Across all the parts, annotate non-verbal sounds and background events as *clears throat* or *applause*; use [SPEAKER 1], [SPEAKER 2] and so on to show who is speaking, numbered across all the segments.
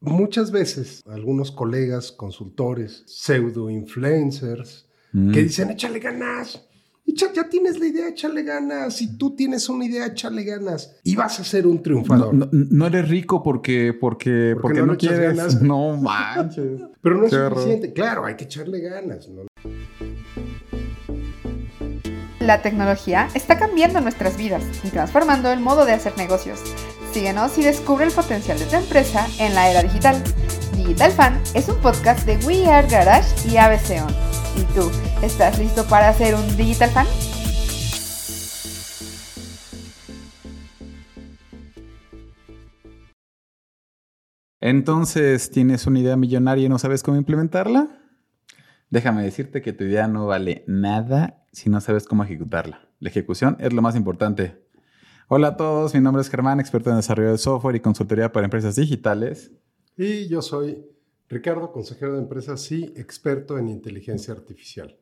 [SPEAKER 1] Muchas veces algunos colegas, consultores, pseudo influencers, que dicen, échale ganas, ya tienes la idea, échale ganas. Si tú tienes una idea, échale ganas. Y vas a ser un triunfador.
[SPEAKER 2] No, eres rico porque, porque, porque, no, quieres. Ganas. *laughs*
[SPEAKER 1] No manches. *laughs* Pero no es suficiente. Claro, hay que echarle ganas.
[SPEAKER 3] La tecnología está cambiando nuestras vidas y transformando el modo de hacer negocios. Síguenos y descubre el potencial de tu empresa en la era digital. Digital Fan es un podcast de We Are Garage y ABC On. ¿Y tú, estás listo para ser un Digital Fan?
[SPEAKER 2] Entonces, ¿tienes una idea millonaria y no sabes cómo implementarla? Déjame decirte que tu idea no vale nada si no sabes cómo ejecutarla. La ejecución es lo más importante. Hola a todos, mi nombre es Germán, experto en desarrollo de software y consultoría para empresas digitales.
[SPEAKER 1] Y yo soy Ricardo, consejero de empresas y experto en inteligencia artificial.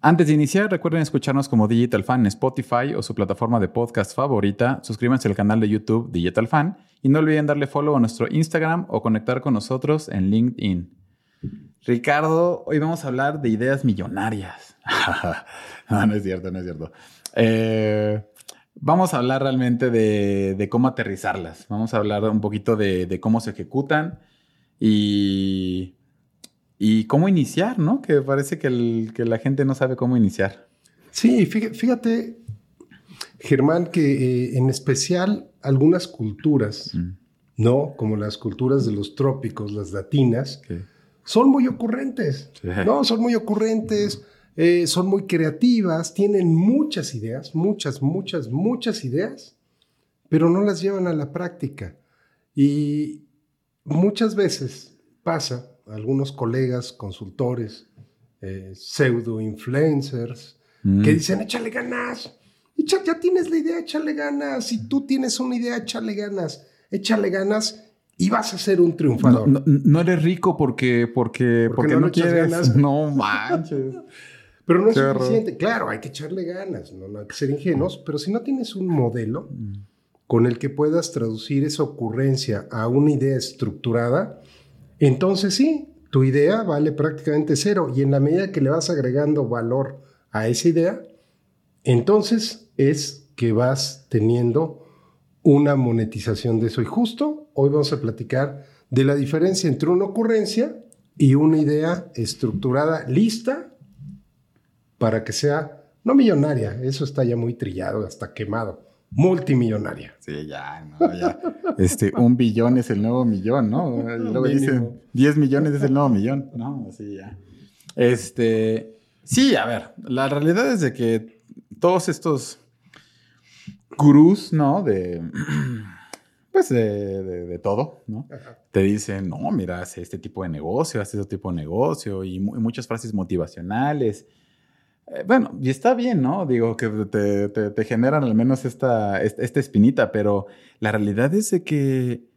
[SPEAKER 2] Antes de iniciar, recuerden escucharnos como Digital Fan en Spotify o su plataforma de podcast favorita. Suscríbanse al canal de YouTube Digital Fan y no olviden darle follow a nuestro Instagram o conectar con nosotros en LinkedIn. Ricardo, hoy vamos a hablar de ideas millonarias. *laughs* no, no es cierto, no es cierto. Eh, Vamos a hablar realmente de, cómo aterrizarlas. Vamos a hablar un poquito de, cómo se ejecutan y, y, cómo iniciar, ¿no? Que parece que, la gente no sabe cómo iniciar.
[SPEAKER 1] Sí, fíjate, Germán, que eh, en especial algunas culturas, mm. ¿no? Como las culturas de los trópicos, las latinas, son muy ocurrentes, ¿no? Son muy ocurrentes eh, son muy creativas, tienen muchas ideas, muchas, muchas, muchas ideas, pero no las llevan a la práctica. Y muchas veces pasa, algunos colegas, consultores, eh, pseudo influencers, que mm. dicen, échale ganas, ya, ya tienes la idea, échale ganas, si tú tienes una idea, échale ganas, échale ganas y vas a ser un triunfador.
[SPEAKER 2] No, eres rico porque, porque, porque, no, quieres. Ganas. *laughs* No manches.
[SPEAKER 1] Pero no es suficiente. Claro, hay que echarle ganas, no, hay que ser ingenuos, pero si no tienes un modelo con el que puedas traducir esa ocurrencia a una idea estructurada, entonces sí, tu idea vale prácticamente cero. Y en la medida que le vas agregando valor a esa idea, entonces es que vas teniendo una monetización de eso. Y justo hoy vamos a platicar de la diferencia entre una ocurrencia y una idea estructurada, lista para que sea, no millonaria, eso está ya muy trillado, hasta quemado, multimillonaria.
[SPEAKER 2] Sí, ya, no, ya. Este, un billón es el nuevo millón, ¿no? *laughs* luego dicen, 10 millones es el nuevo millón, ¿no? Así ya. Este, sí, a ver, la realidad es de que todos estos gurús, ¿no? De, *clears throat* pues de, todo, ¿no? Te dicen, no, mira, hace este tipo de negocio, hace este tipo de negocio y muchas frases motivacionales eh, bueno, y está bien, ¿no? Digo, que te, generan al menos esta, esta, espinita, pero la realidad es que,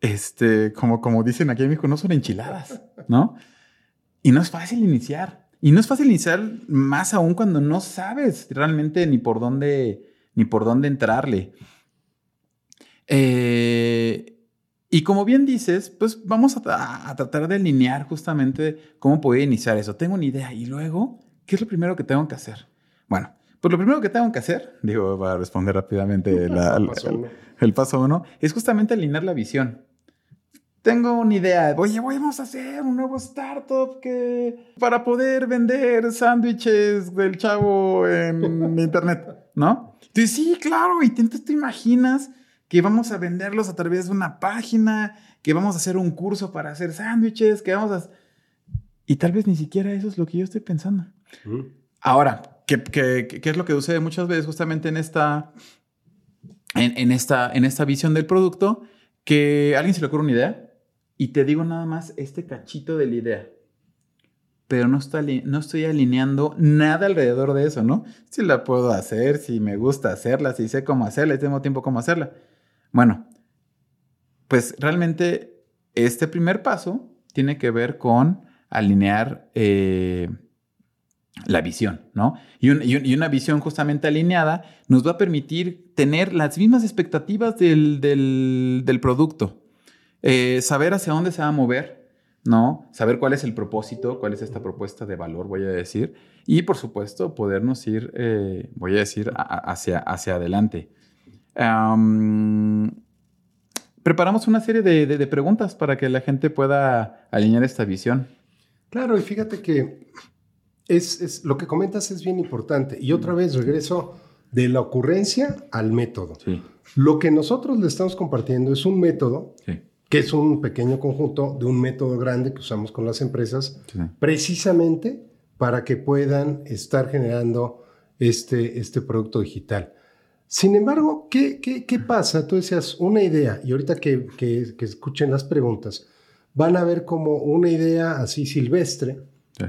[SPEAKER 2] este, como, como dicen aquí en México, no son enchiladas, ¿no? Y no es fácil iniciar. Y no es fácil iniciar más aún cuando no sabes realmente ni por dónde, ni por dónde entrarle. Eh, y como bien dices, pues vamos a, a, tratar de alinear justamente cómo puede iniciar eso. Tengo una idea y luego ¿qué es lo primero que tengo que hacer? Bueno, pues lo primero que tengo que hacer, digo, para responder rápidamente el, paso uno, es justamente alinear la visión. Tengo una idea, oye, vamos a hacer un nuevo startup que para poder vender sándwiches del chavo en *laughs* internet, ¿no? Entonces, sí, claro, y entonces te imaginas que vamos a venderlos a través de una página, que vamos a hacer un curso para hacer sándwiches, que vamos a... Y tal vez ni siquiera eso es lo que yo estoy pensando. Ahora, ¿qué, es lo que sucede muchas veces justamente en esta, en, esta, en esta visión del producto? Que alguien se le ocurre una idea y te digo nada más este cachito de la idea. Pero no, está, no estoy alineando nada alrededor de eso, ¿no? Si la puedo hacer, si me gusta hacerla, si sé cómo hacerla y tengo tiempo cómo hacerla. Bueno, pues realmente este primer paso tiene que ver con alinear eh, la visión, ¿no? Y, una visión justamente alineada nos va a permitir tener las mismas expectativas del, producto. eh, saber hacia dónde se va a mover, ¿no? Saber cuál es el propósito, cuál es esta propuesta de valor, voy a decir. Y por supuesto, podernos ir, eh, voy a decir, hacia, hacia adelante. preparamos una serie de, preguntas para que la gente pueda alinear esta visión.
[SPEAKER 1] Claro, y fíjate que es, lo que comentas es bien importante. Y otra vez regreso de la ocurrencia al método. Lo que nosotros le estamos compartiendo es un método que es un pequeño conjunto de un método grande que usamos con las empresas, precisamente para que puedan estar generando este, este producto digital. Sin embargo, ¿qué, qué, pasa? Tú decías una idea, y ahorita que, que, escuchen las preguntas, van a ver como una idea así silvestre,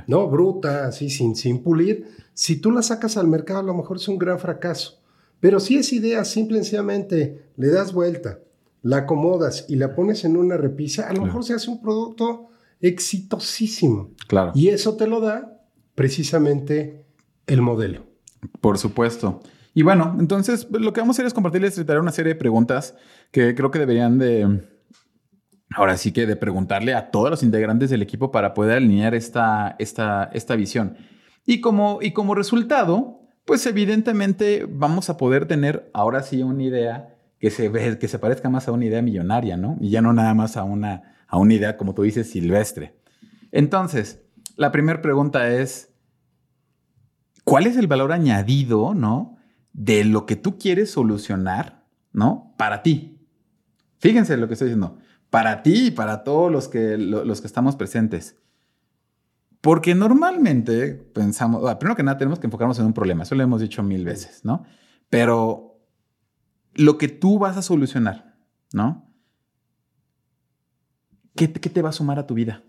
[SPEAKER 1] ¿no? Bruta, así sin, sin pulir. Si tú la sacas al mercado, a lo mejor es un gran fracaso. Pero si esa idea simple y sencillamente le das vuelta, la acomodas y la pones en una repisa, a lo mejor se hace un producto exitosísimo.
[SPEAKER 2] Claro.
[SPEAKER 1] Y eso te lo da precisamente el modelo.
[SPEAKER 2] Por supuesto. Y bueno, entonces lo que vamos a hacer es compartirles una serie de preguntas que creo que deberían de, ahora sí que de preguntarle a todos los integrantes del equipo para poder alinear esta, esta, esta visión. Y como, y como resultado, pues evidentemente vamos a poder tener ahora sí una idea que se, ve, que se parezca más a una idea millonaria, ¿no? Y ya no nada más a una, a una idea, como tú dices, silvestre. Entonces, la primera pregunta es, ¿cuál es el valor añadido, ¿no? De lo que tú quieres solucionar, ¿no? Para ti. Fíjense lo que estoy diciendo. Para ti y para todos los que, los que estamos presentes. Porque normalmente pensamos, primero que nada tenemos que enfocarnos en un problema, eso lo hemos dicho mil veces, ¿no? Pero lo que tú vas a solucionar, ¿no? ¿Qué, te va a sumar a tu vida?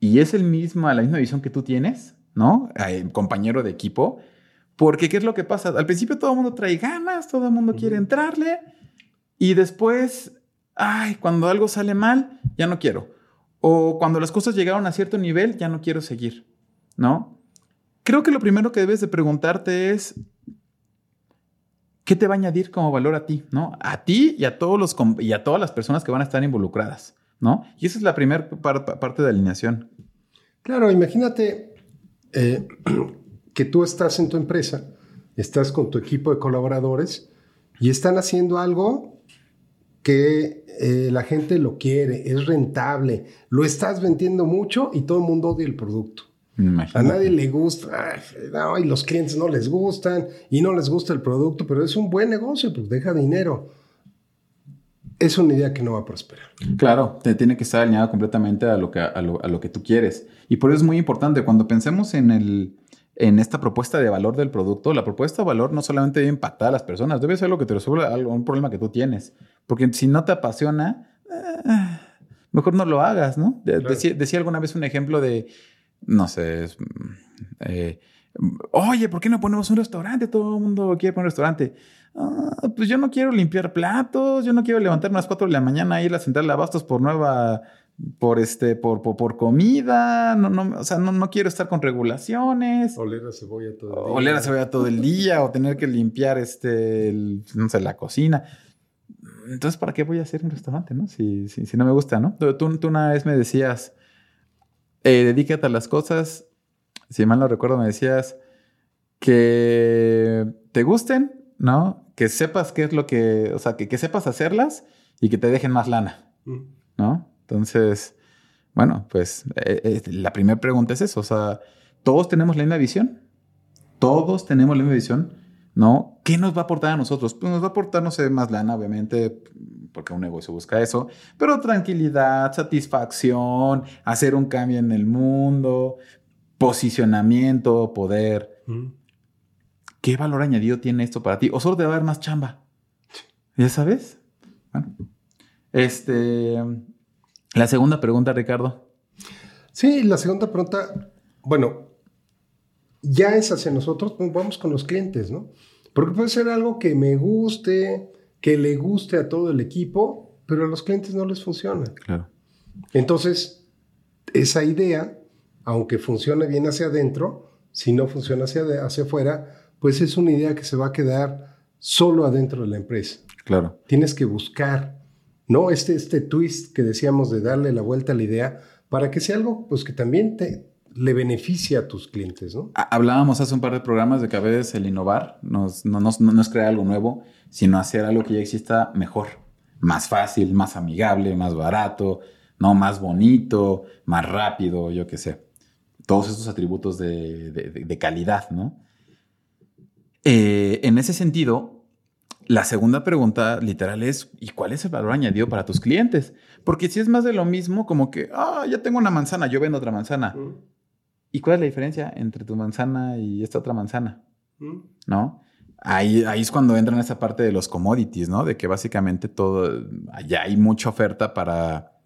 [SPEAKER 2] Y es el mismo, la misma visión que tú tienes, ¿no? compañero de equipo. Porque, ¿qué es lo que pasa? Al principio todo el mundo trae ganas, todo el mundo quiere entrarle. Y después, ay, cuando algo sale mal, ya no quiero. O cuando las cosas llegaron a cierto nivel, ya no quiero seguir, ¿no? Creo que lo primero que debes de preguntarte es, ¿qué te va a añadir como valor a ti, ¿no? A ti y a, todos los, y a todas las personas que van a estar involucradas, ¿no? Y esa es la primera parte de alineación.
[SPEAKER 1] Claro, imagínate eh, *clears throat* que tú estás en tu empresa, estás con tu equipo de colaboradores y están haciendo algo que eh, la gente lo quiere, es rentable, lo estás vendiendo mucho y todo el mundo odia el producto. A nadie le gusta, y los clientes no les gustan y no les gusta el producto, pero es un buen negocio, pues deja dinero. Es una idea que no va a prosperar.
[SPEAKER 2] Claro, te tiene que estar alineado completamente a lo que, a lo que tú quieres. Y por eso es muy importante, cuando pensemos en el, en esta propuesta de valor del producto, la propuesta de valor no solamente debe impactar a las personas, debe ser lo que te resuelva algún problema que tú tienes. Porque si no te apasiona, eh, mejor no lo hagas, ¿no? Decía, alguna vez un ejemplo de, no sé, eh, oye, ¿por qué no ponemos un restaurante? Todo el mundo quiere poner un restaurante. Ah, pues yo no quiero limpiar platos, yo no quiero levantarme a las 4 de la mañana e ir a la central de abastos por nueva por este, por, por, comida, no, no, o sea, no, no, quiero estar con regulaciones.
[SPEAKER 1] Oler a cebolla todo el día.
[SPEAKER 2] Oler a cebolla todo el día, o tener que limpiar este, no sé, la cocina. Entonces, ¿para qué voy a hacer un restaurante, no? Si, si, no me gusta, ¿no? Tú, tú, una vez me decías, eh, dedícate a las cosas, si mal no recuerdo, me decías que te gusten, ¿no? Que sepas qué es lo que, o sea, que, que sepas hacerlas y que te dejen más lana, mm. Entonces, bueno, pues eh, eh, la primera pregunta es eso, o sea, todos tenemos la misma visión, todos tenemos la misma visión, ¿no? ¿Qué nos va a aportar a nosotros? Pues nos va a aportar, no sé, más lana, obviamente, porque un negocio busca eso, pero tranquilidad, satisfacción, hacer un cambio en el mundo, posicionamiento, poder. ¿Qué valor añadido tiene esto para ti? ¿O solo te va a dar más chamba? ¿Ya sabes? Bueno, este, la segunda pregunta, Ricardo.
[SPEAKER 1] Sí, la segunda pregunta, bueno, ya es hacia nosotros, pues vamos con los clientes, ¿no? Porque puede ser algo que me guste, que le guste a todo el equipo, pero a los clientes no les funciona.
[SPEAKER 2] Claro.
[SPEAKER 1] Entonces, esa idea, aunque funcione bien hacia adentro, si no funciona hacia, hacia afuera, pues es una idea que se va a quedar solo adentro de la empresa.
[SPEAKER 2] Claro.
[SPEAKER 1] Tienes que buscar ¿no? Este, este twist que decíamos de darle la vuelta a la idea para que sea algo pues, que también te, le beneficie a tus clientes, ¿no?
[SPEAKER 2] Hablábamos hace un par de programas de que a veces el innovar no, no es crear algo nuevo, sino hacer algo que ya exista mejor, más fácil, más amigable, más barato, ¿no? Más bonito, más rápido, yo qué sé. Todos estos atributos de, calidad, ¿no? Eh, en ese sentido, la segunda pregunta literal es, ¿y cuál es el valor añadido para tus clientes? Porque si es más de lo mismo, como que, ah, ya tengo una manzana, yo vendo otra manzana. Mm. ¿Y cuál es la diferencia entre tu manzana y esta otra manzana? Mm. ¿No? Ahí, ahí es cuando entran esa parte de los commodities, ¿no? De que básicamente todo, allá hay mucha oferta para,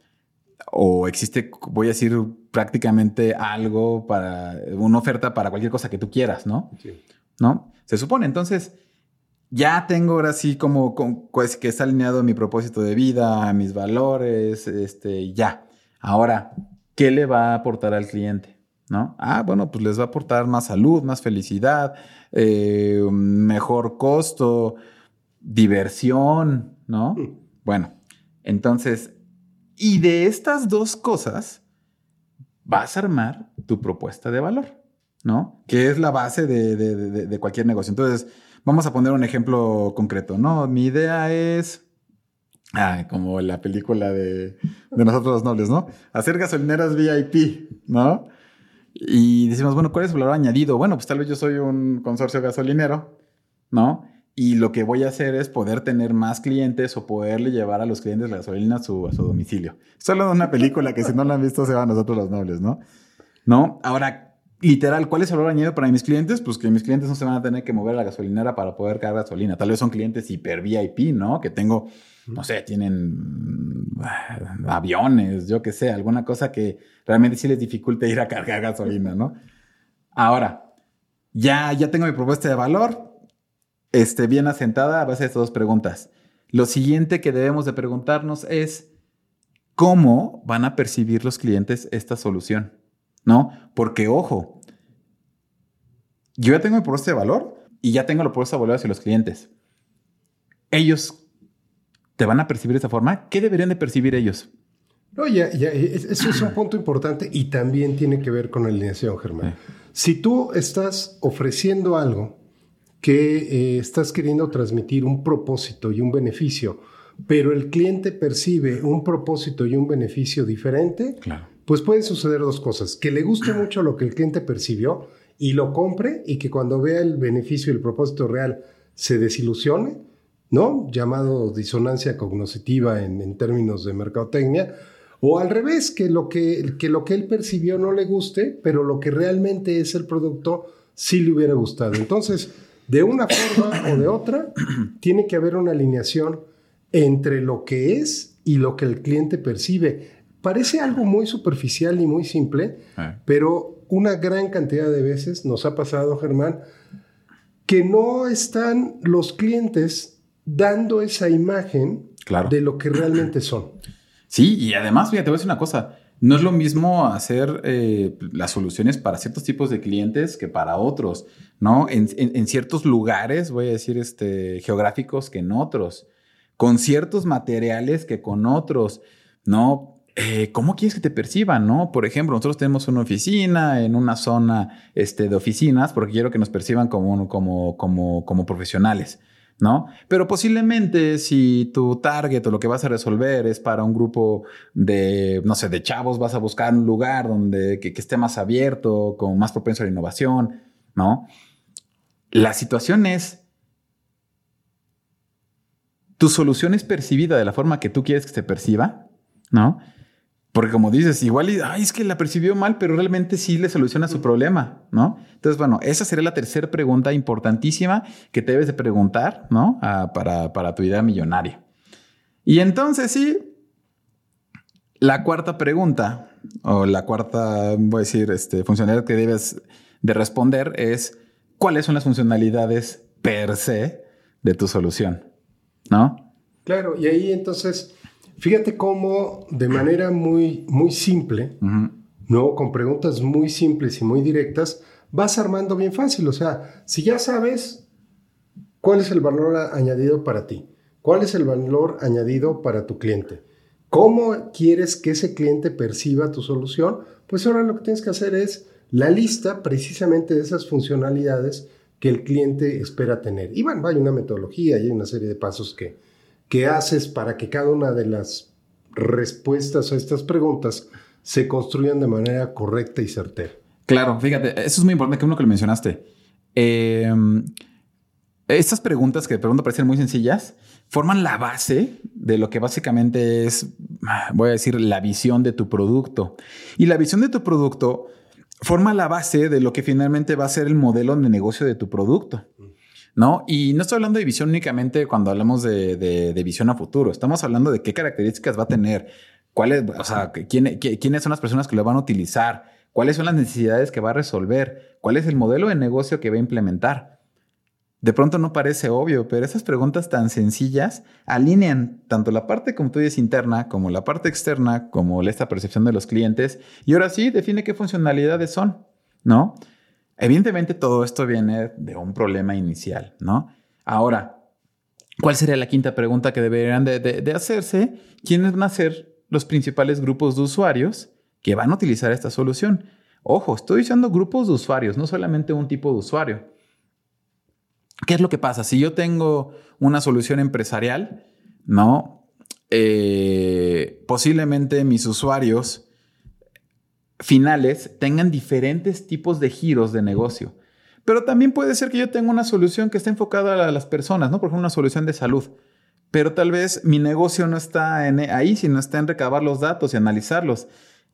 [SPEAKER 2] o existe, voy a decir, prácticamente algo para, una oferta para cualquier cosa que tú quieras, ¿no? Sí. ¿No? Se supone, entonces, ya tengo ahora sí como, pues, que está alineado mi propósito de vida, mis valores, este, ya. Ahora, ¿qué le va a aportar al cliente? ¿No? Ah, bueno, pues les va a aportar más salud, más felicidad, eh, mejor costo, diversión, ¿no? Mm. Bueno, entonces, y de estas dos cosas vas a armar tu propuesta de valor, ¿no? Que es la base de, cualquier negocio. Entonces, vamos a poner un ejemplo concreto, ¿no? Mi idea es... Como la película de, de nosotros los nobles, ¿no? Hacer gasolineras VIP, ¿no? Y decimos, bueno, ¿cuál es el valor añadido? Bueno, pues tal vez yo soy un consorcio gasolinero, ¿no? Y lo que voy a hacer es poder tener más clientes o poderle llevar a los clientes la gasolina a su, a su domicilio. Solo de una película que si no la han visto se va a nosotros los nobles, ¿no? ¿No? Ahora, literal, ¿cuál es el valor añadido para mis clientes? Pues que mis clientes no se van a tener que mover a la gasolinera para poder cargar gasolina. Tal vez son clientes hiper VIP, ¿no? Que tengo, no sé, tienen ah, aviones, yo qué sé, alguna cosa que realmente sí les dificulte ir a cargar gasolina, ¿no? Ahora, ya, ya tengo mi propuesta de valor, este, bien asentada a base de estas dos preguntas. Lo siguiente que debemos de preguntarnos es, ¿cómo van a percibir los clientes esta solución? ¿No? Porque, ojo, yo ya tengo mi propuesta de valor y ya tengo la propuesta de valor hacia los clientes. Ellos te van a percibir de esa forma. ¿Qué deberían de percibir ellos?
[SPEAKER 1] No, ya, ya, eso es un punto importante y también tiene que ver con la alineación, Germán. Si tú estás ofreciendo algo que eh, estás queriendo transmitir un propósito y un beneficio, pero el cliente percibe un propósito y un beneficio diferente, claro pues pueden suceder dos cosas. Que le guste *clears throat* mucho lo que el cliente percibió y lo compre y que cuando vea el beneficio y el propósito real se desilusione, ¿no? Llamado disonancia cognoscitiva en, términos de mercadotecnia. O al revés, que lo que, que lo que él percibió no le guste, pero lo que realmente es el producto sí le hubiera gustado. Entonces, de una forma *clears throat* o de otra, tiene que haber una alineación entre lo que es y lo que el cliente percibe. Parece algo muy superficial y muy simple, ah. pero una gran cantidad de veces nos ha pasado, Germán, que no están los clientes dando esa imagen de lo que realmente son. *clears throat*
[SPEAKER 2] Sí, y además, fíjate, te voy a decir una cosa. No es lo mismo hacer eh, las soluciones para ciertos tipos de clientes que para otros, ¿no? En, en, ciertos lugares, voy a decir, este, geográficos que en otros, con ciertos materiales que con otros, ¿no? Eh, ¿cómo quieres que te perciban? ¿no? Por ejemplo, nosotros tenemos una oficina en una zona este, de oficinas porque quiero que nos perciban como, como, como, como profesionales. ¿no? Pero posiblemente si tu target o lo que vas a resolver es para un grupo de, no sé, de chavos, vas a buscar un lugar donde que, esté más abierto, con más propenso a la innovación, ¿no? La situación es, tu solución es percibida de la forma que tú quieres que se perciba, ¿no? Porque como dices, igual ay, es que la percibió mal, pero realmente sí le soluciona su problema, ¿no? Entonces, bueno, esa sería la tercera pregunta importantísima que te debes de preguntar, ¿no? Ah, para, para tu idea millonaria. Y entonces sí, la cuarta pregunta, o la cuarta, voy a decir, este, funcionalidad que debes de responder es, ¿cuáles son las funcionalidades per se de tu solución? ¿No?
[SPEAKER 1] Claro, y ahí entonces Fíjate cómo de manera muy, muy simple, ¿no? Con preguntas muy simples y muy directas, vas armando bien fácil. O sea, si ya sabes cuál es el valor añadido para ti, ¿Cuál es el valor añadido para tu cliente? ¿Cómo quieres que ese cliente perciba tu solución? Pues ahora lo que tienes que hacer es la lista precisamente de esas funcionalidades que el cliente espera tener. Y bueno, hay una metodología y hay una serie de pasos que, que haces para que cada una de las respuestas a estas preguntas se construyan de manera correcta y certera.
[SPEAKER 2] Claro, fíjate, eso es muy importante que uno que lo mencionaste. Eh, estas preguntas que de pronto parecen muy sencillas forman la base de lo que básicamente es, voy a decir, la visión de tu producto. Y la visión de tu producto forma la base de lo que finalmente va a ser el modelo de negocio de tu producto. ¿No? Y no estoy hablando de visión únicamente cuando hablamos de, visión a futuro. Estamos hablando de qué características va a tener, cuáles, o sea, quiénes son las personas que lo van a utilizar, cuáles son las necesidades que va a resolver, cuál es el modelo de negocio que va a implementar. De pronto no parece obvio, pero esas preguntas tan sencillas alinean tanto la parte, como tú dices, interna, como la parte externa, como esta percepción de los clientes. Y ahora sí, define qué funcionalidades son, ¿no? Evidentemente todo esto viene de un problema inicial, ¿no? Ahora, ¿cuál sería la quinta pregunta que deberían de, hacerse? ¿Quiénes van a ser los principales grupos de usuarios que van a utilizar esta solución? Ojo, estoy diciendo grupos de usuarios, no solamente un tipo de usuario. ¿Qué es lo que pasa? Si yo tengo una solución empresarial, ¿no? Eh, posiblemente mis usuarios finales tengan diferentes tipos de giros de negocio. Pero también puede ser que yo tenga una solución que esté enfocada a las personas, ¿no? Por ejemplo, una solución de salud. Pero tal vez mi negocio no está en, ahí, sino está en recabar los datos y analizarlos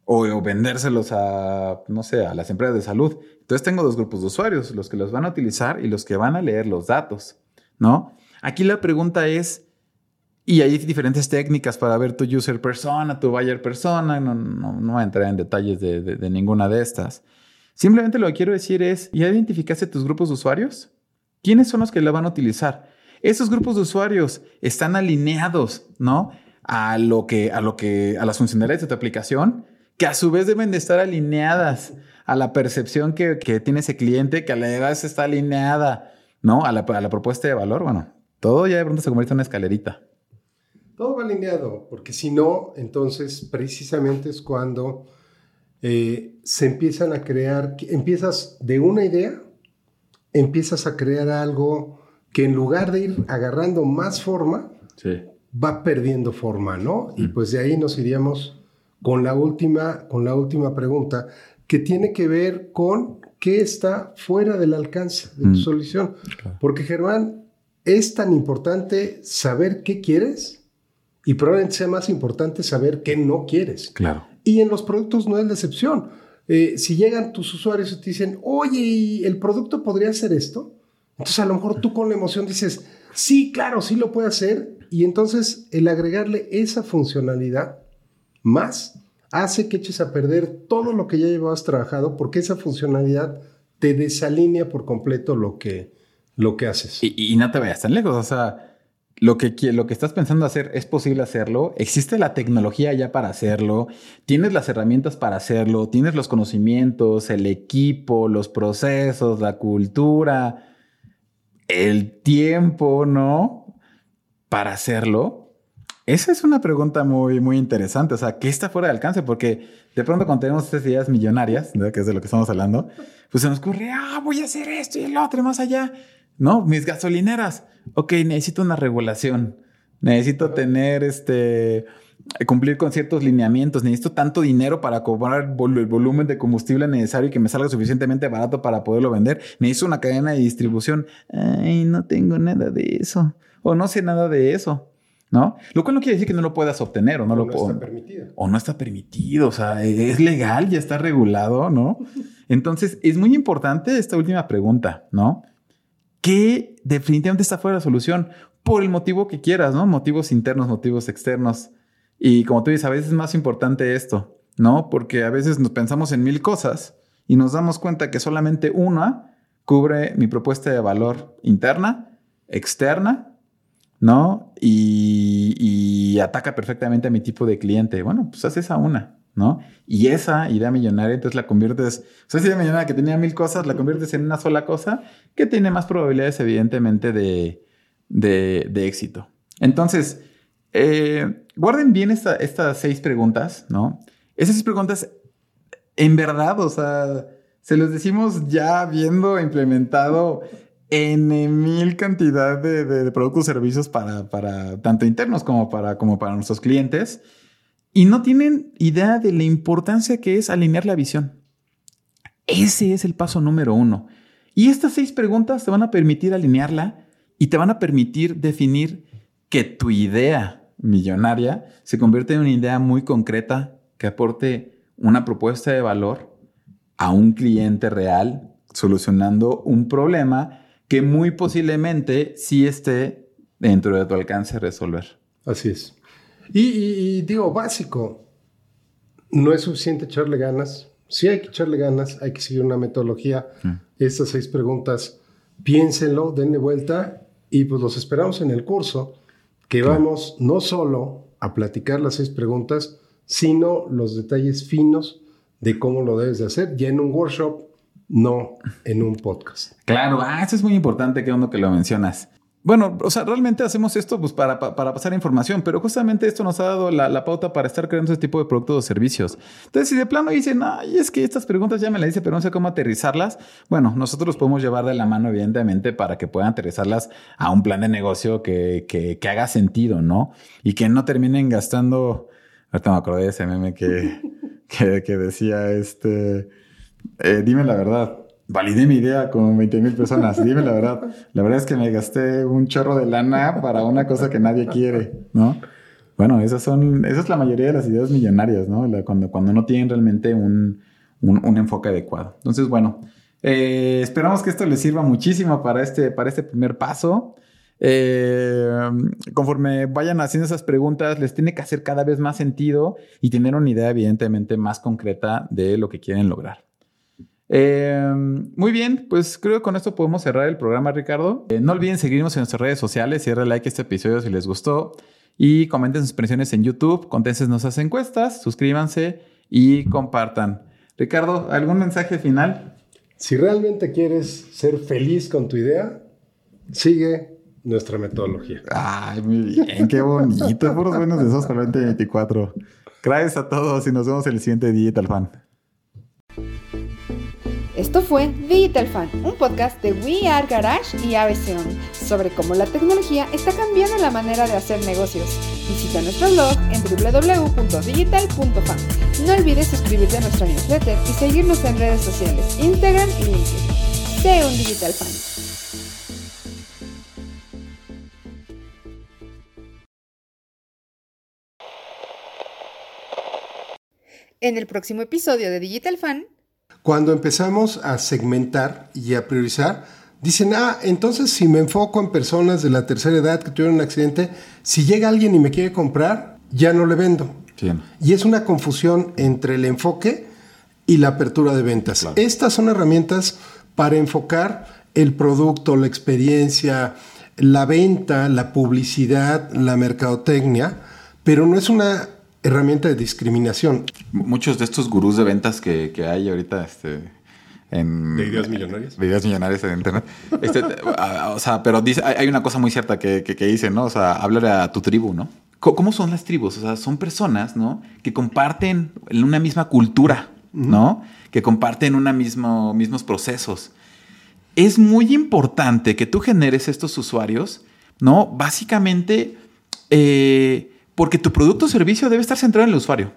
[SPEAKER 2] o, vendérselos a, no sé, a las empresas de salud. Entonces tengo dos grupos de usuarios, los que los van a utilizar y los que van a leer los datos, ¿no? Aquí la pregunta es, y hay diferentes técnicas para ver tu user persona, tu buyer persona, no, no, voy a entrar en detalles de, de, ninguna de estas. Simplemente lo que quiero decir es, ¿ya identificaste tus grupos de usuarios? ¿Quiénes son los que la van a utilizar? Esos grupos de usuarios están alineados, ¿no? A lo que, a lo que, a las funcionalidades de tu aplicación que a su vez deben de estar alineadas a la percepción que, tiene ese cliente, que a la vez está alineada, ¿no? A la, propuesta de valor. Bueno, todo ya de pronto se convierte en una escalerita.
[SPEAKER 1] Todo va alineado, porque si no, entonces precisamente es cuando eh, se empiezan a crear, empiezas de una idea, empiezas a crear algo que en lugar de ir agarrando más forma, va perdiendo forma, ¿no? Y pues de ahí nos iríamos con la última, con la última pregunta, que tiene que ver con qué está fuera del alcance de tu mm. solución. Porque Germán, es tan importante saber qué quieres y probablemente sea más importante saber qué no quieres.
[SPEAKER 2] Claro.
[SPEAKER 1] Y en los productos no es la excepción. Eh, si llegan tus usuarios y te dicen, oye, ¿el producto podría hacer esto? Entonces a lo mejor tú con la emoción dices, sí, claro, sí lo puede hacer. Y entonces el agregarle esa funcionalidad más hace que eches a perder todo lo que ya llevabas trabajado porque esa funcionalidad te desalinea por completo lo que, lo que haces.
[SPEAKER 2] Y, no te vayas tan lejos, o sea, lo que, lo que estás pensando hacer es posible hacerlo, existe la tecnología ya para hacerlo, tienes las herramientas para hacerlo, tienes los conocimientos, el equipo, los procesos, la cultura, el tiempo, ¿no? Para hacerlo esa es una pregunta muy, muy interesante. O sea, ¿qué está fuera de alcance? Porque de pronto cuando tenemos estas ideas millonarias, que es de lo que estamos hablando, pues se nos ocurre, ah, voy a hacer esto y el otro, más allá. No, mis gasolineras. Ok, necesito una regulación. Necesito tener este cumplir con ciertos lineamientos, necesito tanto dinero para cobrar el volumen de combustible necesario y que me salga suficientemente barato para poderlo vender, necesito una cadena de distribución. Ay, no tengo nada de eso. O no sé nada de eso. ¿no? Lo cual no quiere decir que no lo puedas obtener o no lo
[SPEAKER 1] está permitido.
[SPEAKER 2] O no está permitido, o sea, es legal, ya está regulado, ¿no? *laughs* Entonces, es muy importante esta última pregunta, ¿no? ¿Qué definitivamente está fuera la solución? Por el motivo que quieras, ¿no? Motivos internos, motivos externos. Y como tú dices, a veces es más importante esto, ¿no? Porque a veces nos pensamos en mil cosas y nos damos cuenta que solamente una cubre mi propuesta de valor interna, externa ¿no? Y, ataca perfectamente a mi tipo de cliente. Bueno, pues haz esa una, Y esa idea millonaria, entonces la conviertes, o sea, esa idea millonaria que tenía mil cosas, la conviertes en una sola cosa que tiene más probabilidades, evidentemente, de, de, éxito. Entonces, eh, guarden bien estas seis preguntas, ¿no? Esas seis preguntas, en verdad, o sea, se los decimos ya habiendo implementado en mil cantidad de, productos y servicios para, para, tanto internos como para, como para nuestros clientes. Y no tienen idea de la importancia que es alinear la visión. Ese es el paso número uno. Y estas seis preguntas te van a permitir alinearla y te van a permitir definir que tu idea millonaria se convierte en una idea muy concreta que aporte una propuesta de valor a un cliente real solucionando un problema que muy posiblemente sí esté dentro de tu alcance resolver.
[SPEAKER 1] Así es. Y, digo, básico, no es suficiente echarle ganas. Sí hay que echarle ganas, hay que seguir una metodología. Mm. Estas seis preguntas, piénsenlo, denle vuelta y pues los esperamos en el curso, que vamos no solo a platicar las seis preguntas, sino los detalles finos de cómo lo debes de hacer, ya en un workshop, no en un podcast.
[SPEAKER 2] Claro, ah, eso es muy importante, que uno que lo mencionas. Bueno, o sea, realmente hacemos esto pues, para, para, pasar información, pero justamente esto nos ha dado la, pauta para estar creando ese tipo de productos o servicios. Entonces, si de plano dicen, ay, es que estas preguntas ya me las hice, pero no sé cómo aterrizarlas, bueno, nosotros los podemos llevar de la mano, evidentemente, para que puedan aterrizarlas a un plan de negocio que, que, que haga sentido, ¿no? Y que no terminen gastando. Ahorita me acordé de ese meme que, *laughs* que, que decía este. Eh, dime la verdad validé mi idea con 20 mil personas. Dime la verdad. La verdad es que me gasté un chorro de lana para una cosa que nadie quiere, ¿no? Bueno, esas son, esa es la mayoría de las ideas millonarias, ¿no? cuando, cuando no tienen realmente un, un, enfoque adecuado. Entonces, bueno, eh, esperamos que esto les sirva muchísimo para este, para este primer paso. Eh, conforme vayan haciendo esas preguntas, les tiene que hacer cada vez más sentido y tener una idea evidentemente más concreta de lo que quieren lograr. Eh, muy bien, pues creo que con esto podemos cerrar el programa, Ricardo. Eh, no olviden seguirnos en nuestras redes sociales, cierre like a este episodio si les gustó y comenten sus impresiones en YouTube, contesten nuestras encuestas, suscríbanse y compartan. Ricardo, ¿algún mensaje final?
[SPEAKER 1] Si realmente quieres ser feliz con tu idea, sigue nuestra metodología.
[SPEAKER 2] Ay, muy bien, qué bonito. Puros buenos deseos para el 2024. Gracias a todos y nos vemos en el siguiente Digital Fan.
[SPEAKER 3] Esto fue Digital Fan, un podcast de We Are Garage y ABC sobre cómo la tecnología está cambiando la manera de hacer negocios. Visita nuestro blog en www.digital.fan. No olvides suscribirte a nuestra newsletter y seguirnos en redes sociales, Instagram y LinkedIn. Sé un Digital Fan. En el próximo episodio de Digital Fan,
[SPEAKER 1] cuando empezamos a segmentar y a priorizar, dicen, ah, entonces si me enfoco en personas de la tercera edad que tuvieron un accidente, si llega alguien y me quiere comprar, ya no le vendo. Y es una confusión entre el enfoque y la apertura de ventas. Estas son herramientas para enfocar el producto, la experiencia, la venta, la publicidad, la mercadotecnia, pero no es una herramienta de discriminación.
[SPEAKER 2] Muchos de estos gurús de ventas que, hay ahorita, este,
[SPEAKER 1] en, de ideas millonarias.
[SPEAKER 2] De ideas millonarias en internet. Este, o sea, pero dice, hay una cosa muy cierta que, que, dice, ¿no? O sea, hablar a tu tribu, ¿no? ¿Cómo son las tribus? O sea, son personas, ¿no? Que comparten una misma cultura, ¿no? Que comparten una mismo, mismos procesos. Es muy importante que tú generes estos usuarios, ¿no? Básicamente, eh, porque tu producto o servicio debe estar centrado en el usuario.